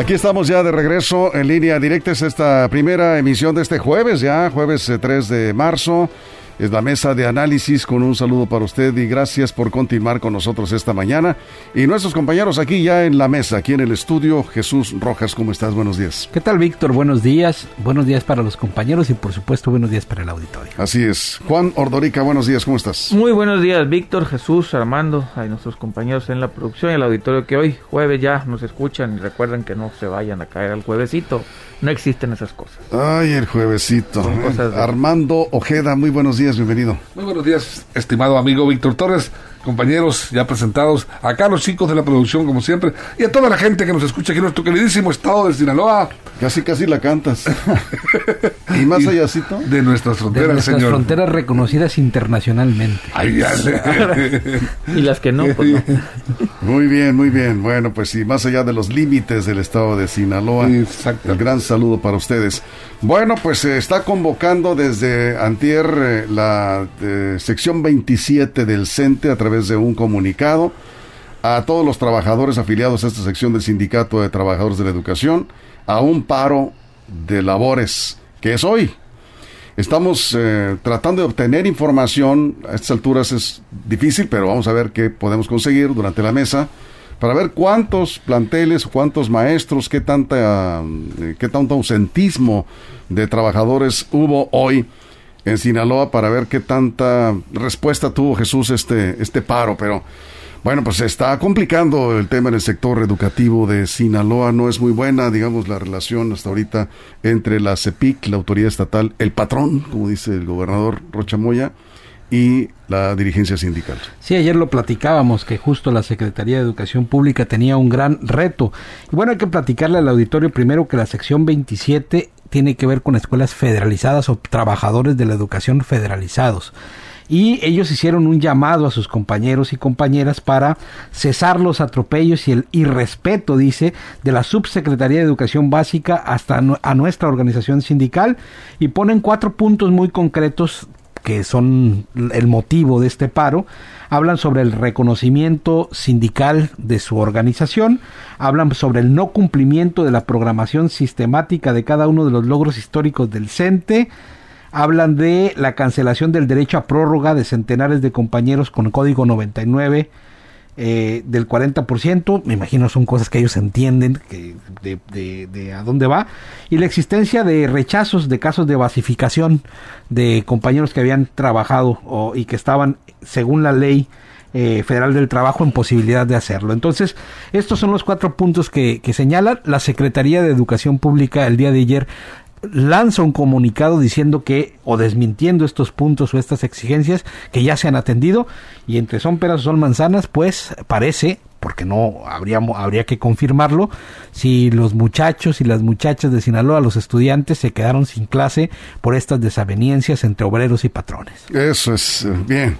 Aquí estamos ya de regreso en línea directa. Es esta primera emisión de este jueves, ya jueves 3 eh, de marzo es la mesa de análisis con un saludo para usted y gracias por continuar con nosotros esta mañana. Y nuestros compañeros aquí ya en la mesa, aquí en el estudio, Jesús Rojas, ¿cómo estás? Buenos días. ¿Qué tal, Víctor? Buenos días. Buenos días para los compañeros y por supuesto buenos días para el auditorio. Así es. Juan Ordorica, buenos días, ¿cómo estás? Muy buenos días, Víctor, Jesús, Armando, a nuestros compañeros en la producción y el auditorio que hoy, jueves ya, nos escuchan y recuerden que no se vayan a caer al juevesito. No existen esas cosas. Ay, el juevesito. Armando Ojeda, muy buenos días, bienvenido. Muy buenos días, estimado amigo Víctor Torres compañeros ya presentados, acá los chicos de la producción como siempre, y a toda la gente que nos escucha aquí en nuestro queridísimo estado de Sinaloa. Casi, casi la cantas. ¿Y más allá, De nuestras fronteras, de nuestras fronteras reconocidas internacionalmente. y las que no, pues no. Muy bien, muy bien. Bueno, pues sí, más allá de los límites del estado de Sinaloa. Exacto. El gran saludo para ustedes. Bueno, pues se está convocando desde Antier eh, la eh, sección 27 del CENTE a través de un comunicado a todos los trabajadores afiliados a esta sección del Sindicato de Trabajadores de la Educación a un paro de labores, que es hoy. Estamos eh, tratando de obtener información, a estas alturas es difícil, pero vamos a ver qué podemos conseguir durante la mesa para ver cuántos planteles, cuántos maestros, qué tanta eh, qué tanto ausentismo de trabajadores hubo hoy en Sinaloa para ver qué tanta respuesta tuvo Jesús este, este paro, pero bueno, pues se está complicando el tema en el sector educativo de Sinaloa, no es muy buena, digamos, la relación hasta ahorita entre la CEPIC, la autoridad estatal, el patrón, como dice el gobernador Rochamoya, y la dirigencia sindical. Sí, ayer lo platicábamos que justo la Secretaría de Educación Pública tenía un gran reto. Y bueno, hay que platicarle al auditorio primero que la sección 27 tiene que ver con escuelas federalizadas o trabajadores de la educación federalizados. Y ellos hicieron un llamado a sus compañeros y compañeras para cesar los atropellos y el irrespeto, dice, de la Subsecretaría de Educación Básica hasta a nuestra organización sindical y ponen cuatro puntos muy concretos que son el motivo de este paro, hablan sobre el reconocimiento sindical de su organización, hablan sobre el no cumplimiento de la programación sistemática de cada uno de los logros históricos del CENTE, hablan de la cancelación del derecho a prórroga de centenares de compañeros con código 99, eh, del 40%, me imagino son cosas que ellos entienden que de, a dónde va, y la existencia de rechazos de casos de basificación de compañeros que habían trabajado y que estaban, según la ley, eh, Federal del Trabajo en posibilidad de hacerlo. Entonces, estos son los cuatro puntos que, que señalan. La Secretaría de Educación Pública el día de ayer lanza un comunicado diciendo que o desmintiendo estos puntos o estas exigencias que ya se han atendido y entre son peras o son manzanas pues parece porque no habría, habría que confirmarlo, si los muchachos y las muchachas de Sinaloa, los estudiantes, se quedaron sin clase por estas desavenencias entre obreros y patrones. Eso es eh, bien.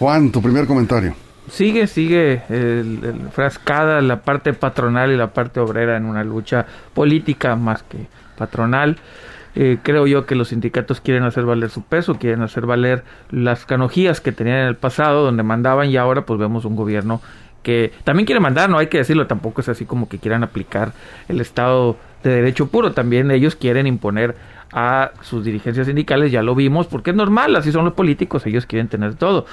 Juan, tu primer comentario. Sigue, sigue el, frascada la parte patronal y la parte obrera en una lucha política más que patronal. Eh, creo yo que los sindicatos quieren hacer valer su peso, quieren hacer valer las canojías que tenían en el pasado, donde mandaban y ahora pues vemos un gobierno que también quiere mandar, no hay que decirlo, tampoco es así como que quieran aplicar el Estado de Derecho puro, también ellos quieren imponer a sus dirigencias sindicales, ya lo vimos, porque es normal, así son los políticos, ellos quieren tener todo.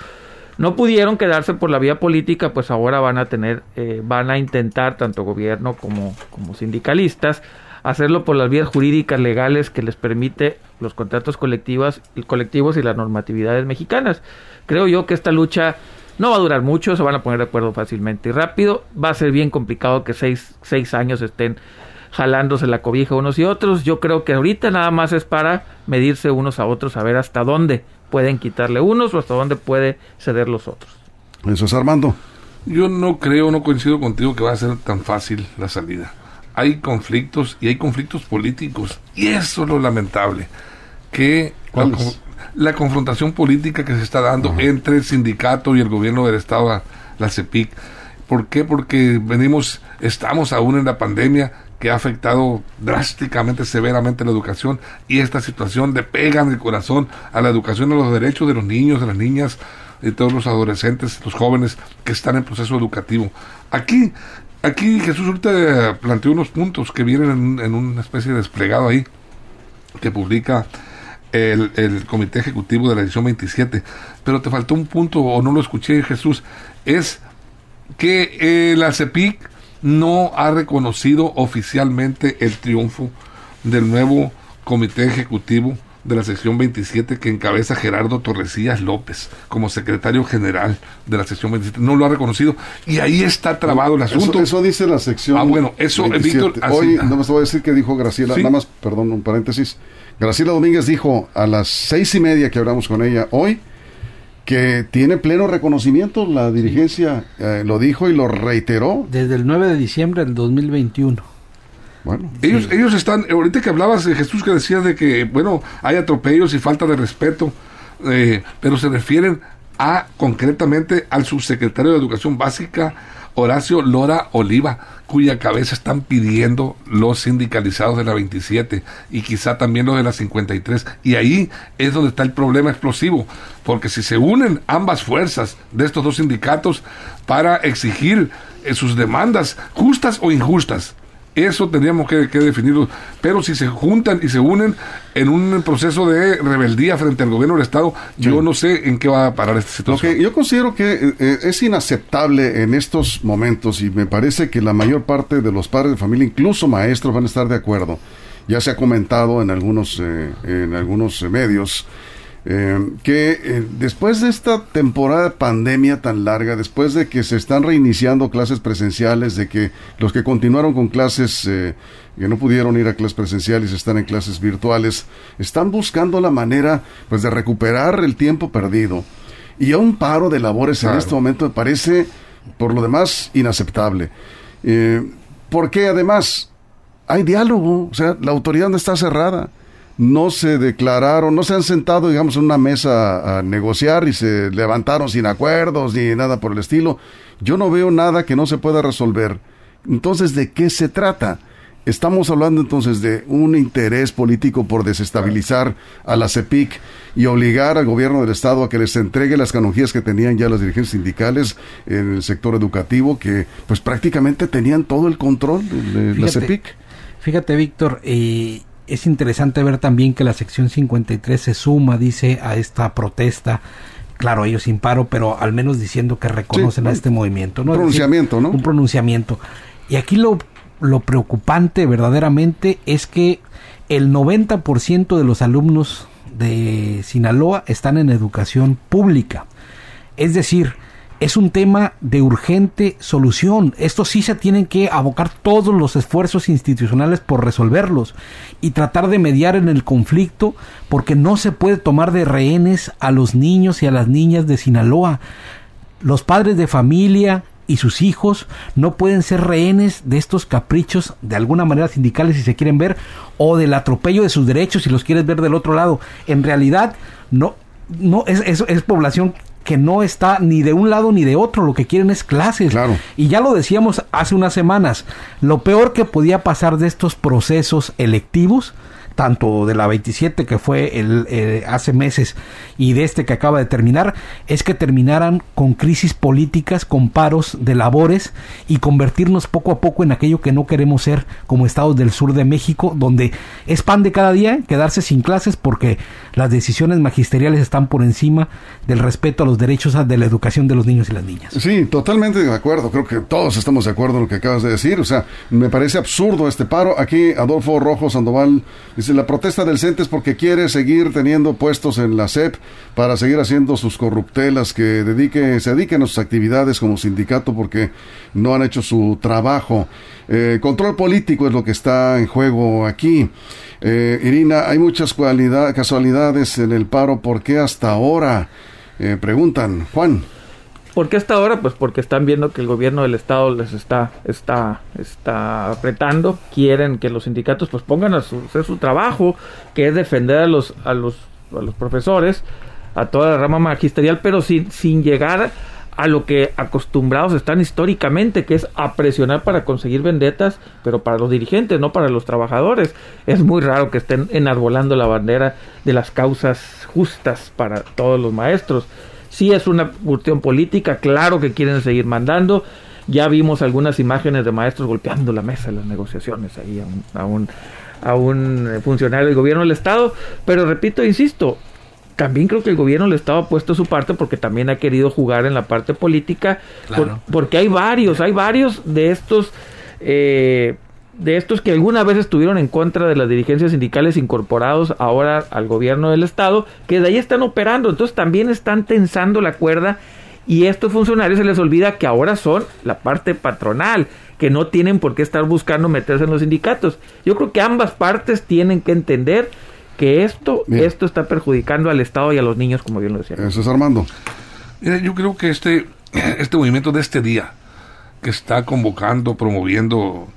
No pudieron quedarse por la vía política, pues ahora van a tener, eh, van a intentar, tanto gobierno como, como sindicalistas, hacerlo por las vías jurídicas legales que les permite los contratos colectivos, colectivos y las normatividades mexicanas. Creo yo que esta lucha no va a durar mucho, se van a poner de acuerdo fácilmente y rápido. Va a ser bien complicado que seis, seis años estén jalándose la cobija unos y otros. Yo creo que ahorita nada más es para medirse unos a otros, a ver hasta dónde pueden quitarle unos o hasta dónde puede ceder los otros. Eso es Armando. Yo no creo, no coincido contigo que va a ser tan fácil la salida. Hay conflictos y hay conflictos políticos. Y eso es lo lamentable. Que la, la, confrontación política que se está dando entre el sindicato y el gobierno del Estado, la CEPIC. ¿Por qué? Porque venimos, estamos aún en la pandemia que ha afectado drásticamente, severamente la educación y esta situación le pega en el corazón a la educación, a los derechos de los niños, de las niñas, de todos los adolescentes, los jóvenes que están en proceso educativo. Aquí, aquí Jesús ahorita planteó unos puntos que vienen en, una especie de desplegado ahí que publica el, el, Comité Ejecutivo de la edición 27, pero te faltó un punto o no lo escuché Jesús, es que eh, la CEPIC no ha reconocido oficialmente el triunfo del nuevo Comité Ejecutivo de la sección 27 que encabeza Gerardo Torrecillas López como secretario general de la sección 27. No lo ha reconocido y ahí está trabado el asunto. Eso, dice la sección. Ah, bueno, eso, Víctor. Hoy, no me voy a decir que dijo Graciela, nada más, perdón, un paréntesis. Graciela Domínguez dijo a las seis y media que hablamos con ella hoy que tiene pleno reconocimiento, la dirigencia eh, lo dijo y lo reiteró. Desde el 9 de diciembre del 2021. Bueno, ellos, ellos están, ahorita que hablabas de Jesús que decías de que, bueno, hay atropellos y falta de respeto, eh, pero se refieren a concretamente al subsecretario de Educación Básica, Horacio Lora Oliva, cuya cabeza están pidiendo los sindicalizados de la 27 y quizá también los de la 53. Y ahí es donde está el problema explosivo, porque si se unen ambas fuerzas de estos dos sindicatos para exigir eh, sus demandas justas o injustas, eso tendríamos que, definirlo. Pero si se juntan y se unen en un proceso de rebeldía frente al gobierno del Estado, yo no sé en qué va a parar esta situación. yo considero que eh, eh, es inaceptable en estos momentos y me parece que la mayor parte de los padres de familia, incluso maestros, van a estar de acuerdo. Ya se ha comentado en algunos, eh, en algunos medios eh, que eh, después de esta temporada de pandemia tan larga, después de que se están reiniciando clases presenciales, de que los que continuaron con clases eh, que no pudieron ir a clases presenciales están en clases virtuales, están buscando la manera pues de recuperar el tiempo perdido. Y a un paro de labores en este momento me parece, por lo demás, inaceptable. porque además hay diálogo, o sea, la autoridad no está cerrada no se declararon, no se han sentado, digamos, en una mesa a negociar y se levantaron sin acuerdos ni nada por el estilo. Yo no veo nada que no se pueda resolver. Entonces, ¿de qué se trata? Estamos hablando entonces de un interés político por desestabilizar a la CEPIC y obligar al gobierno del Estado a que les entregue las canonjías que tenían ya las dirigentes sindicales en el sector educativo, que pues prácticamente tenían todo el control de la CEPIC. Fíjate, Víctor, eh, es interesante ver también que la sección 53 se suma, dice, a esta protesta. Claro, ellos sin paro, pero al menos diciendo que reconocen a este movimiento. ¿no? Un pronunciamiento, ¿no? Un pronunciamiento. Y aquí lo, lo preocupante verdaderamente es que el 90% de los alumnos de Sinaloa están en educación pública. Es decir, es un tema de urgente solución. Esto sí se tienen que abocar todos los esfuerzos institucionales por resolverlos y tratar de mediar en el conflicto porque no se puede tomar de rehenes a los niños y a las niñas de Sinaloa. Los padres de familia y sus hijos no pueden ser rehenes de estos caprichos de alguna manera sindicales si se quieren ver o del atropello de sus derechos si los quieres ver del otro lado. En realidad no no es, es, es población que no está ni de un lado ni de otro, lo que quieren es clases. Claro. Y ya lo decíamos hace unas semanas, lo peor que podía pasar de estos procesos electivos tanto de la 27 que fue el, eh, hace meses y de este que acaba de terminar, es que terminaran con crisis políticas, con paros de labores y convertirnos poco a poco en aquello que no queremos ser como estados del sur de México, donde es pan de cada día quedarse sin clases porque las decisiones magisteriales están por encima del respeto a los derechos de la educación de los niños y las niñas. Sí, totalmente de acuerdo, creo que todos estamos de acuerdo en lo que acabas de decir, o sea, me parece absurdo este paro. Aquí Adolfo Rojo Sandoval la protesta del CENTE es porque quiere seguir teniendo puestos en la SEP para seguir haciendo sus corruptelas, que dedique, se dediquen a sus actividades como sindicato porque no han hecho su trabajo. Eh, control político es lo que está en juego aquí. Eh, Irina, hay muchas casualidades en el paro. ¿Por qué hasta ahora? Eh, preguntan. Juan. ¿Por qué hasta ahora? Pues porque están viendo que el gobierno del estado les está, está, está apretando, quieren que los sindicatos pues pongan a hacer su trabajo, que es defender a los, a los, a los profesores, a toda la rama magisterial, pero sin, sin llegar a lo que acostumbrados están históricamente, que es a presionar para conseguir vendetas, pero para los dirigentes, no para los trabajadores. Es muy raro que estén enarbolando la bandera de las causas justas para todos los maestros. Sí es una cuestión política, claro que quieren seguir mandando. Ya vimos algunas imágenes de maestros golpeando la mesa en las negociaciones ahí a un, a un, funcionario del gobierno del Estado. Pero repito, insisto, también creo que el gobierno del Estado ha puesto su parte porque también ha querido jugar en la parte política. porque hay varios, hay varios de estos eh, de estos que alguna vez estuvieron en contra de las dirigencias sindicales incorporados ahora al gobierno del estado, que de ahí están operando, entonces también están tensando la cuerda y estos funcionarios se les olvida que ahora son la parte patronal, que no tienen por qué estar buscando meterse en los sindicatos. Yo creo que ambas partes tienen que entender que esto, esto está perjudicando al Estado y a los niños, como bien lo decía. Eso es Armando. yo creo que este, este movimiento de este día, que está convocando, promoviendo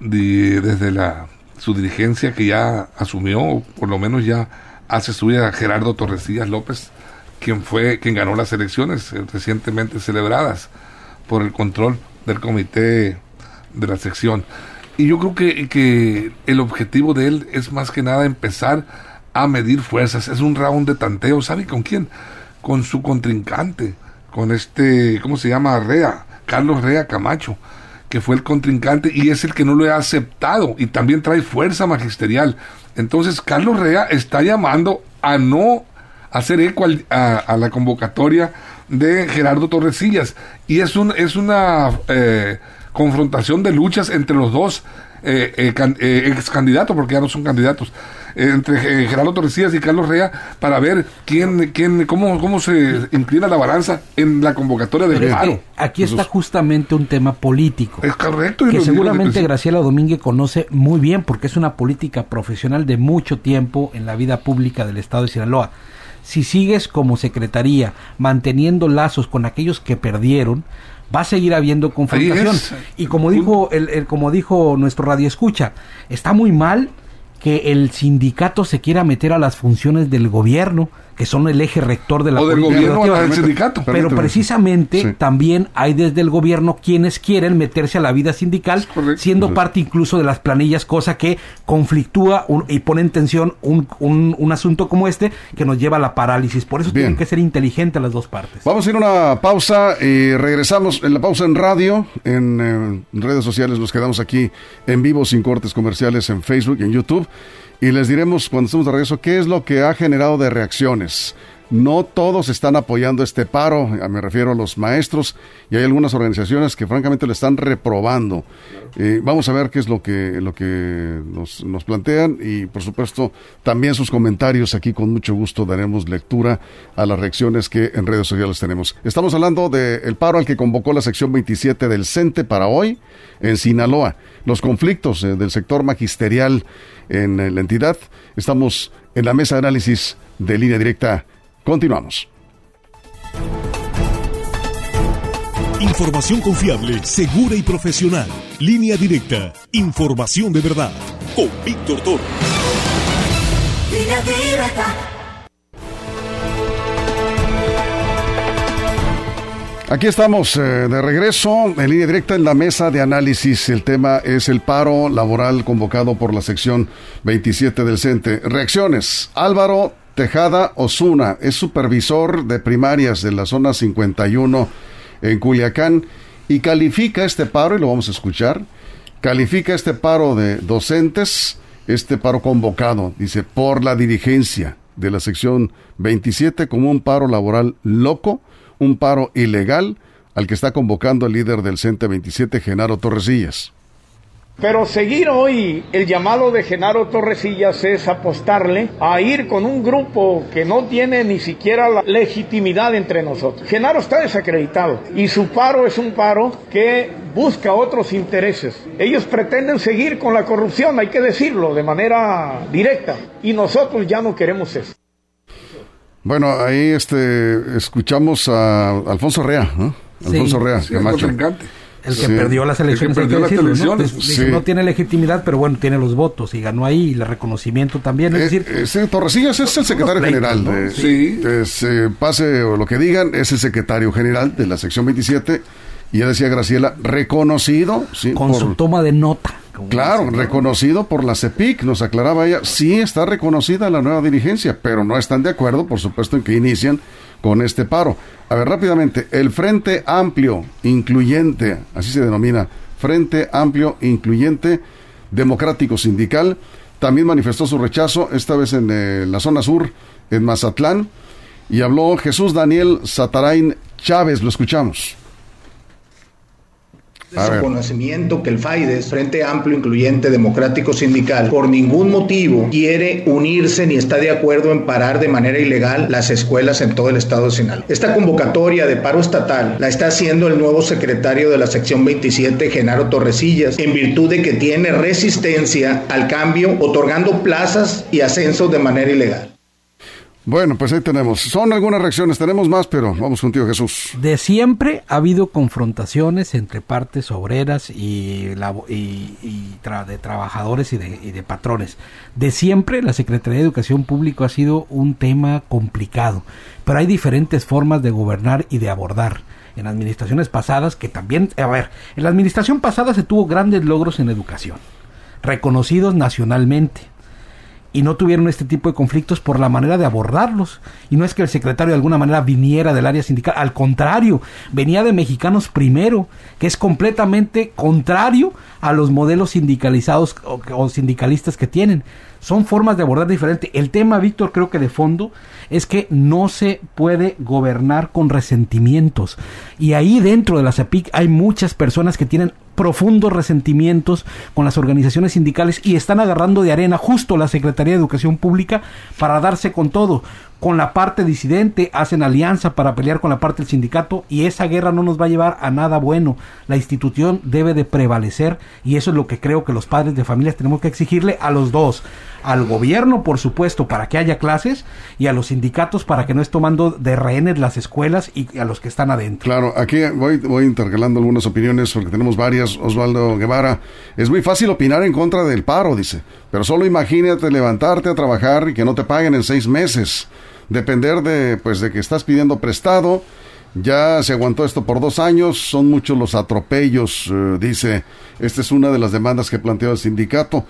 desde la, su dirigencia que ya asumió, o por lo menos ya hace suya Gerardo Torresillas López, quien fue quien ganó las elecciones eh, recientemente celebradas por el control del comité de la sección. Y yo creo que, que el objetivo de él es más que nada empezar a medir fuerzas. Es un round de tanteo. ¿Sabe con quién? Con su contrincante, con este, ¿cómo se llama? Rea, Carlos Rea Camacho que fue el contrincante y es el que no lo ha aceptado. Y también trae fuerza magisterial. Entonces Carlos Rea está llamando a no hacer eco a, la convocatoria de Gerardo Torresillas y es, un, es una eh, confrontación de luchas entre los dos eh, eh, eh, ex candidatos, porque ya no son candidatos, entre Gerardo Torrecillas y Carlos Rea, para ver quién, quién, cómo, cómo se inclina la balanza en la convocatoria del paro. Aquí está justamente un tema político. Es correcto. que seguramente Graciela Domínguez conoce muy bien, porque es una política profesional de mucho tiempo en la vida pública del Estado de Sinaloa si sigues como secretaría manteniendo lazos con aquellos que perdieron, va a seguir habiendo confrontación. Y como dijo, el, el, como dijo nuestro radio escucha, está muy mal que el sindicato se quiera meter a las funciones del gobierno, que son el eje rector de la o del gobierno del sindicato. Pero precisamente también hay desde el gobierno quienes quieren meterse a la vida sindical, siendo parte incluso de las planillas, cosa que conflictúa y pone en tensión un, un, asunto como este que nos lleva a la parálisis. Por eso tienen que ser inteligentes las dos partes. Vamos a ir a una pausa y regresamos en la pausa en radio, en, en redes sociales, nos quedamos aquí en vivo sin cortes comerciales en Facebook y en YouTube y les diremos cuando estemos de regreso qué es lo que ha generado de reacciones. No todos están apoyando este paro, me refiero a los maestros, y hay algunas organizaciones que francamente le están reprobando. Eh, vamos a ver qué es lo que, lo que nos, plantean y por supuesto también sus comentarios. Aquí con mucho gusto daremos lectura a las reacciones que en redes sociales tenemos. Estamos hablando del paro al que convocó la sección 27 del CENTE para hoy en Sinaloa. Los conflictos eh, del sector magisterial en eh, la entidad. Estamos en la mesa de análisis de línea directa. Continuamos. Información confiable, segura y profesional. Línea directa. Información de verdad. Con Víctor Toro. Línea directa. Aquí estamos eh, de regreso en línea directa en la mesa de análisis. El tema es el paro laboral convocado por la sección 27 del CENTE. Reacciones. Álvaro Tejada Osuna es supervisor de primarias de la zona 51 en Culiacán y califica este paro, y lo vamos a escuchar, califica este paro de docentes, este paro convocado, dice, por la dirigencia de la sección 27 como un paro laboral loco un paro ilegal al que está convocando el líder del CENTE 27, Genaro Torresillas. Pero seguir hoy el llamado de Genaro Torresillas es apostarle a ir con un grupo que no tiene ni siquiera la legitimidad entre nosotros. Genaro está desacreditado y su paro es un paro que busca otros intereses. Ellos pretenden seguir con la corrupción, hay que decirlo de manera directa, y nosotros ya no queremos eso. Bueno, ahí este, escuchamos a Alfonso Rea, Alfonso Rea, Camacho. El que perdió las elecciones. El que perdió las elecciones. ¿no? no tiene legitimidad, pero bueno, tiene los votos y ganó ahí y el reconocimiento también. Es eh, decir, eh, Torresillas es el secretario general. sí. Eh, pase o lo que digan, es el secretario general de la sección 27. Y ya decía Graciela, reconocido. Sí, Con su toma de nota. Claro, reconocido por la CEPIC, nos aclaraba ella, sí está reconocida la nueva dirigencia, pero no están de acuerdo, por supuesto, en que inician con este paro. A ver, rápidamente, el Frente Amplio Incluyente, así se denomina, Frente Amplio Incluyente Democrático Sindical, también manifestó su rechazo, esta vez en eh, la zona sur, en Mazatlán, y habló Jesús Daniel Satarain Chávez, lo escuchamos de su conocimiento que el FAIDES, Frente Amplio Incluyente Democrático Sindical, por ningún motivo quiere unirse ni está de acuerdo en parar de manera ilegal las escuelas en todo el estado de Sinaloa. Esta convocatoria de paro estatal la está haciendo el nuevo secretario de la sección 27, Genaro Torresillas, en virtud de que tiene resistencia al cambio, otorgando plazas y ascensos de manera ilegal. Bueno, pues ahí tenemos. Son algunas reacciones, tenemos más, pero vamos contigo, Jesús. De siempre ha habido confrontaciones entre partes obreras y, de trabajadores y de, y de, patrones. De siempre la Secretaría de Educación Pública ha sido un tema complicado, pero hay diferentes formas de gobernar y de abordar. En administraciones pasadas, que también, a ver, en la administración pasada se tuvo grandes logros en educación, reconocidos nacionalmente y no tuvieron este tipo de conflictos por la manera de abordarlos. Y no es que el secretario de alguna manera viniera del área sindical, al contrario, venía de Mexicanos Primero, que es completamente contrario a los modelos sindicalizados o, sindicalistas que tienen. Son formas de abordar diferente. El tema, Víctor, creo que de fondo es que no se puede gobernar con resentimientos. Y ahí dentro de la CEPIC hay muchas personas que tienen profundos resentimientos con las organizaciones sindicales y están agarrando de arena justo la Secretaría de Educación Pública para darse con todo con la parte disidente, hacen alianza para pelear con la parte del sindicato y esa guerra no nos va a llevar a nada bueno. La institución debe de prevalecer y eso es lo que creo que los padres de familias tenemos que exigirle a los dos, al gobierno por supuesto para que haya clases y a los sindicatos para que no esté tomando de rehenes las escuelas y a los que están adentro. Claro, aquí voy, voy intercalando algunas opiniones porque tenemos varias. Osvaldo Guevara, es muy fácil opinar en contra del paro, dice, pero solo imagínate levantarte a trabajar y que no te paguen en seis meses depender de, pues, de que estás pidiendo prestado. Ya se aguantó esto por dos años, son muchos los atropellos, eh, dice. Esta es una de las demandas que planteó el sindicato.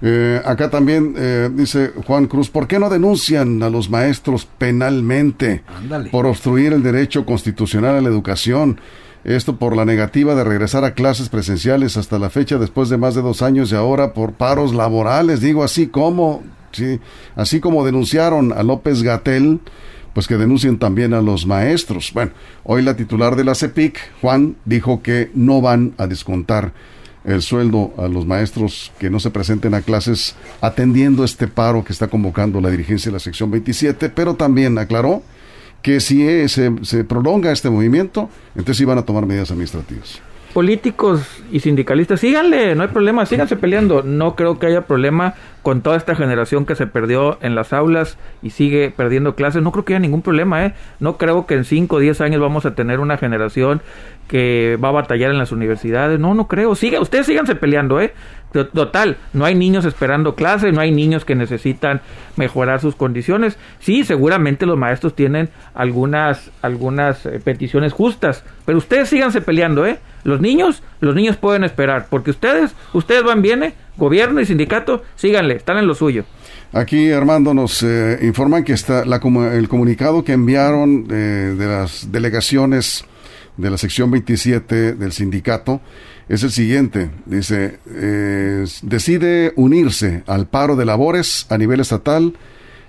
Eh, acá también eh, dice Juan Cruz, ¿por qué no denuncian a los maestros penalmente por obstruir el derecho constitucional a la educación? Esto por la negativa de regresar a clases presenciales hasta la fecha después de más de dos años y ahora por paros laborales. Digo así como ¿sí? Así como denunciaron a López Gatel, pues que denuncien también a los maestros. Bueno, hoy la titular de la CEPIC, Juan, dijo que no van a descontar el sueldo a los maestros que no se presenten a clases atendiendo este paro que está convocando la dirigencia de la sección 27, pero también aclaró que si se, se prolonga este movimiento, entonces iban a tomar medidas administrativas políticos y sindicalistas, síganle, no hay problema, síganse peleando. No creo que haya problema con toda esta generación que se perdió en las aulas y sigue perdiendo clases. No creo que haya ningún problema, ¿eh? No creo que en 5 o 10 años vamos a tener una generación que va a batallar en las universidades. No, no creo. Siga, ustedes síganse peleando, ¿eh? Total, no hay niños esperando clases, no hay niños que necesitan mejorar sus condiciones. Sí, seguramente los maestros tienen algunas, algunas eh, peticiones justas, pero ustedes síganse peleando, ¿eh? Los niños, los niños pueden esperar, porque ustedes, ustedes van bien, ¿eh? Gobierno y sindicato, síganle, están en lo suyo. Aquí, Armando, nos eh, informan que está la, el comunicado que enviaron de las delegaciones de la sección 27 del sindicato es el siguiente. Dice, eh, decide unirse al paro de labores a nivel estatal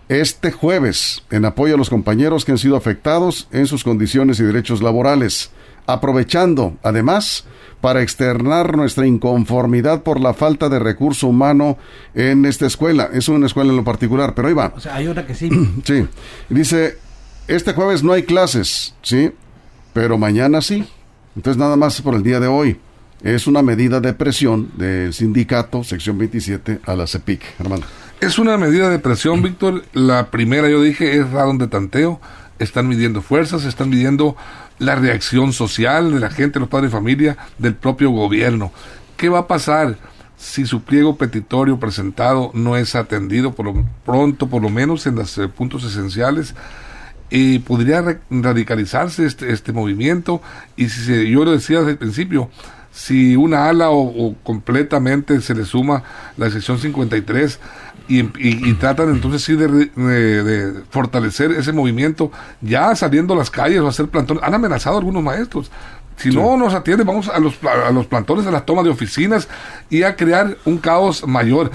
este jueves en apoyo a los compañeros que han sido afectados en sus condiciones y derechos laborales, aprovechando, además, para externar nuestra inconformidad por la falta de recurso humano en esta escuela. Es una escuela en lo particular, pero ahí va. O sea, hay otra que sí. sí. Dice, este jueves no hay clases, ¿sí? Pero mañana sí. Entonces nada más por el día de hoy es una medida de presión del sindicato, sección 27, a la CEPIC. Hermano. Es una medida de presión, Víctor. La primera, yo dije, es radón de tanteo. Están midiendo fuerzas, están midiendo la reacción social de la gente, los padres de familia, del propio gobierno. ¿Qué va a pasar si su pliego petitorio presentado no es atendido por lo pronto, por lo menos en los eh, puntos esenciales? Y podría radicalizarse este, este movimiento y si se, yo lo decía desde el principio, si una ala o, completamente se le suma la sección 53 y, y, y tratan entonces sí de, de, fortalecer ese movimiento ya saliendo a las calles o hacer plantones. Han amenazado a algunos maestros. Si no nos atienden, vamos a los, a los plantones, a las tomas de oficinas y a crear un caos mayor.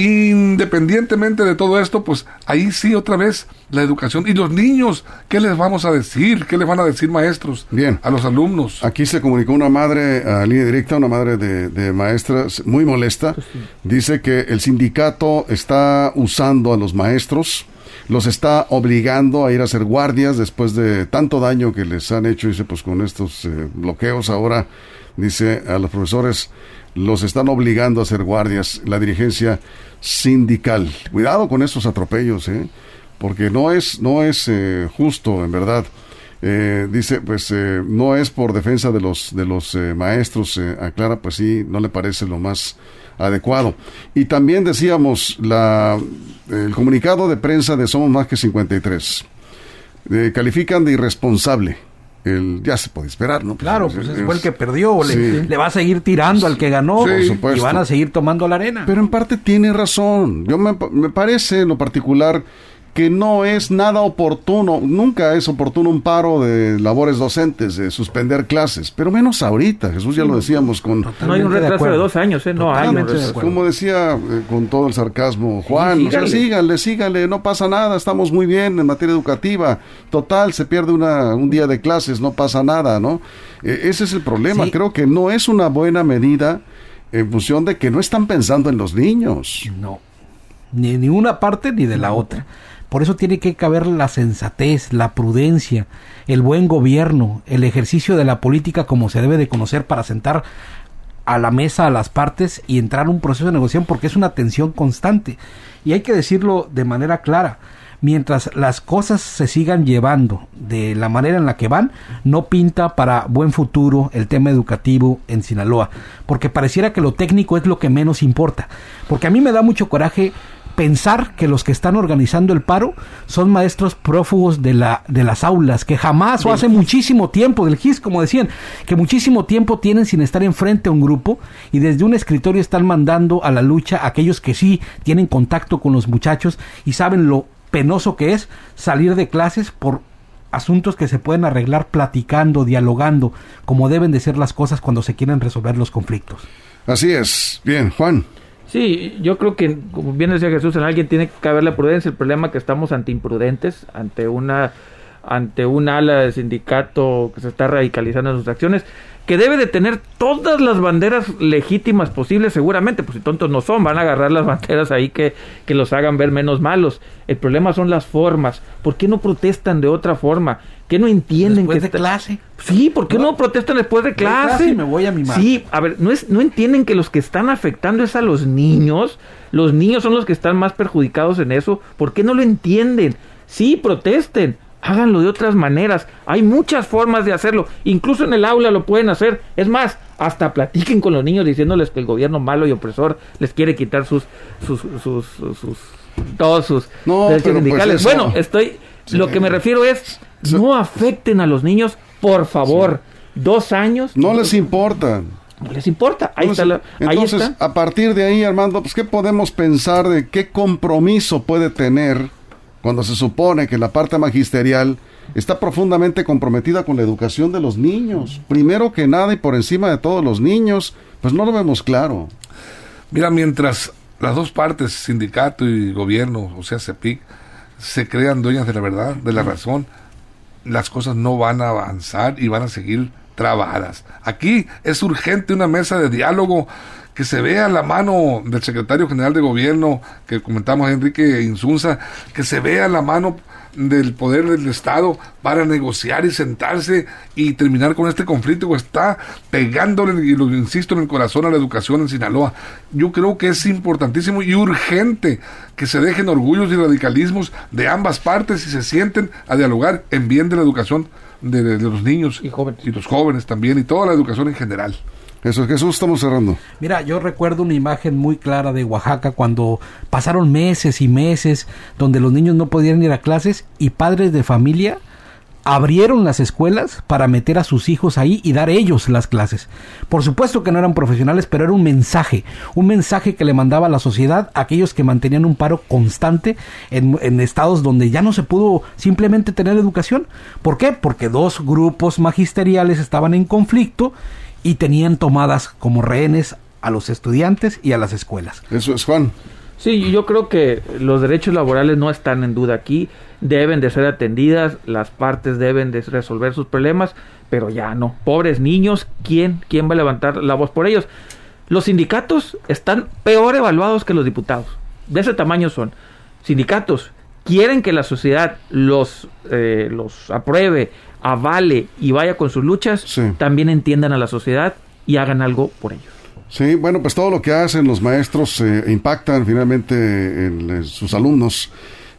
Independientemente de todo esto, pues ahí sí otra vez la educación. ¿Y los niños? ¿Qué les vamos a decir? ¿Qué les van a decir maestros? Bien. A los alumnos. Aquí se comunicó una madre a línea directa, una madre de, de maestras muy molesta. Dice que el sindicato está usando a los maestros los está obligando a ir a hacer guardias después de tanto daño que les han hecho, dice, pues con estos eh, bloqueos ahora, dice, a los profesores los están obligando a hacer guardias, la dirigencia sindical. Cuidado con estos atropellos, ¿eh? porque no es, no es eh, justo, en verdad. Eh, dice, pues no es por defensa de los, de los maestros, aclara, pues sí, no le parece lo más adecuado. Y también decíamos la, el comunicado de prensa de Somos Más que 53. Eh, califican de irresponsable. El, ya se puede esperar, ¿no? Pues, claro, pues fue el que perdió, le, va a seguir tirando al que ganó y van a seguir tomando la arena. Pero en parte tiene razón. Yo me, me parece en lo particular que no es nada oportuno, nunca es oportuno un paro de labores docentes, de suspender clases, pero menos ahorita, Jesús ya lo decíamos con... No hay un retraso de, dos años, ¿eh? no hay. Como decía eh, con todo el sarcasmo Juan, o sea, síganle, síganle, no pasa nada, estamos muy bien en materia educativa, total, se pierde una, un día de clases, no pasa nada, ¿no? E, ese es el problema, creo que no es una buena medida en función de que no están pensando en los niños. No, ni, ni una parte ni de la otra. Por eso tiene que caber la sensatez, la prudencia, el buen gobierno, el ejercicio de la política como se debe de conocer para sentar a la mesa a las partes y entrar en un proceso de negociación porque es una tensión constante. Y hay que decirlo de manera clara, mientras las cosas se sigan llevando de la manera en la que van, no pinta para buen futuro el tema educativo en Sinaloa, porque pareciera que lo técnico es lo que menos importa, porque a mí me da mucho coraje pensar que los que están organizando el paro son maestros prófugos de, la, de las aulas, que jamás o hace muchísimo tiempo, del GIS, como decían, que muchísimo tiempo tienen sin estar enfrente a un grupo y desde un escritorio están mandando a la lucha a aquellos que sí tienen contacto con los muchachos y saben lo penoso que es salir de clases por asuntos que se pueden arreglar platicando, dialogando, como deben de ser las cosas cuando se quieren resolver los conflictos. Así es. Bien, Juan. Sí, yo creo que, como bien decía Jesús, en alguien tiene que haber la prudencia. El problema es que estamos ante imprudentes, ante una ante un ala de sindicato que se está radicalizando en sus acciones, que debe de tener todas las banderas legítimas posibles, seguramente, pues si tontos no son, van a agarrar las banderas ahí que, que los hagan ver menos malos. El problema son las formas. ¿Por qué no protestan de otra forma? ¿Qué no entienden después que de clase? Sí, ¿por qué no, protestan después de clase? me voy a mi Sí, a ver, no es no entienden que los que están afectando es a los niños. Los niños son los que están más perjudicados en eso. ¿Por qué no lo entienden? Sí, protesten. Háganlo de otras maneras. Hay muchas formas de hacerlo. Incluso en el aula lo pueden hacer. Es más, hasta platiquen con los niños diciéndoles que el gobierno malo y opresor les quiere quitar sus sus sus, sus, todos sus derechos pues sindicales. bueno, estoy lo que me refiero es no afecten a los niños, por favor. Dos años. No les importa. No les importa. Ahí está entonces, a partir de ahí, Armando, pues, ¿qué podemos pensar de qué compromiso puede tener cuando se supone que la parte magisterial está profundamente comprometida con la educación de los niños? Primero que nada y por encima de todos los niños, pues no lo vemos claro. Mira, mientras las dos partes, sindicato y gobierno, o sea, CEPIC, se crean dueñas de la verdad, de la razón, las cosas no van a avanzar y van a seguir trabadas. Aquí es urgente una mesa de diálogo que se vea la mano del secretario general de gobierno, que comentamos Enrique Insunza, que se vea la mano del poder del Estado para negociar y sentarse y terminar con este conflicto que está pegándole, y lo insisto, en el corazón a la educación en Sinaloa. Yo creo que es importantísimo y urgente que se dejen orgullos y radicalismos de ambas partes y se sienten a dialogar en bien de la educación de, los niños y jóvenes. y los jóvenes también y toda la educación en general. Eso, Jesús, estamos cerrando. Mira, yo recuerdo una imagen muy clara de Oaxaca cuando pasaron meses y meses donde los niños no podían ir a clases y padres de familia abrieron las escuelas para meter a sus hijos ahí y dar ellos las clases. Por supuesto que no eran profesionales, pero era un mensaje, un mensaje que le mandaba a la sociedad a aquellos que mantenían un paro constante en, en, estados donde ya no se pudo simplemente tener educación. ¿Por qué? Porque dos grupos magisteriales estaban en conflicto y tenían tomadas como rehenes a los estudiantes y a las escuelas. Eso es Juan. Sí, yo creo que los derechos laborales no están en duda aquí, deben de ser atendidas, las partes deben de resolver sus problemas, pero ya no. Pobres niños, ¿quién, quién va a levantar la voz por ellos? Los sindicatos están peor evaluados que los diputados. De ese tamaño son. Sindicatos quieren que la sociedad los, eh, los apruebe, avale y vaya con sus luchas, también entiendan a la sociedad y hagan algo por ellos. Sí, bueno, pues todo lo que hacen los maestros eh, impactan finalmente en, sus alumnos.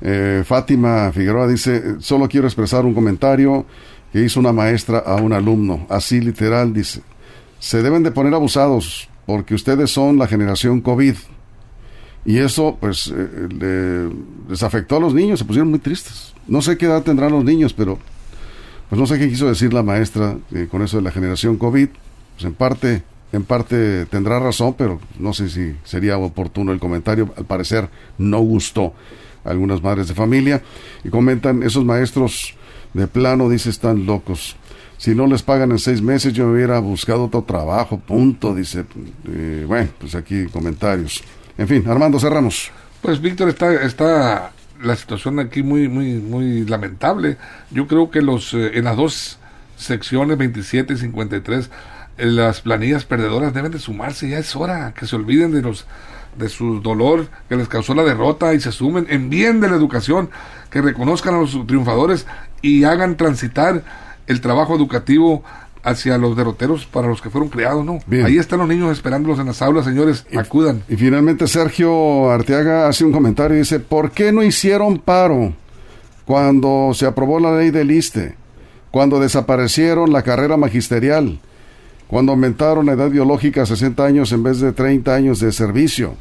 Eh, Fátima Figueroa dice, solo quiero expresar un comentario que hizo una maestra a un alumno, así literal, dice, se deben de poner abusados porque ustedes son la generación COVID. Y eso, pues, eh, les afectó a los niños, se pusieron muy tristes. No sé qué edad tendrán los niños, pero, pues no sé qué quiso decir la maestra con eso de la generación COVID. Pues en parte en parte tendrá razón, pero no sé si sería oportuno el comentario. Al parecer no gustó a algunas madres de familia. Y comentan, esos maestros de plano, dice, están locos. Si no les pagan en seis meses, yo me hubiera buscado otro trabajo, punto, dice. Eh, bueno, pues aquí comentarios. En fin, Armando, cerramos. Pues Víctor, está, está la situación aquí muy, muy, muy lamentable. Yo creo que los, eh, en las dos secciones, 27 y 53, las planillas perdedoras deben de sumarse, ya es hora que se olviden de los de su dolor que les causó la derrota y se sumen en bien de la educación, que reconozcan a los triunfadores y hagan transitar el trabajo educativo hacia los derroteros para los que fueron creados, ¿no? Ahí están los niños esperándolos en las aulas, señores, acudan. Y finalmente Sergio Arteaga hace un comentario y dice, ¿por qué no hicieron paro cuando se aprobó la ley del ISTE? Cuando desaparecieron la carrera magisterial? cuando aumentaron la edad biológica a 60 años en vez de 30 años de servicio.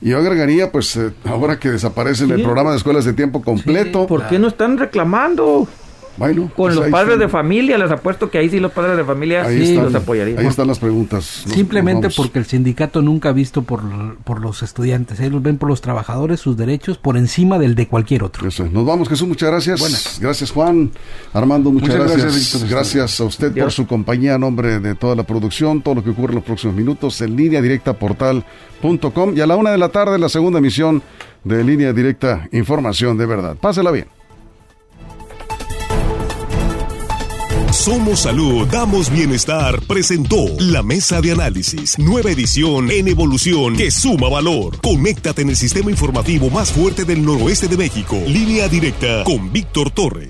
Y yo agregaría, pues, eh, ahora que desaparece el programa de escuelas de tiempo completo. ¿Por qué no están reclamando? Bueno, con pues los padres de familia, les apuesto que ahí sí los padres de familia sí los apoyarían. Ahí están las preguntas. Simplemente porque el sindicato nunca ha visto por, por los estudiantes, ellos ven por los trabajadores sus derechos por encima del de cualquier otro. Eso Nos vamos, Jesús, muchas gracias. Buenas. Gracias, Juan. Armando, muchas, gracias. Gracias, a usted por su compañía a nombre de toda la producción, todo lo que ocurre en los próximos minutos en línea directa portal.com y a la una de la tarde la segunda emisión de línea directa información de verdad. Pásela bien. Somos Salud, damos bienestar, presentó la mesa de análisis, nueva edición en evolución que suma valor. Conéctate en el sistema informativo más fuerte del noroeste de México, línea directa con Víctor Torres.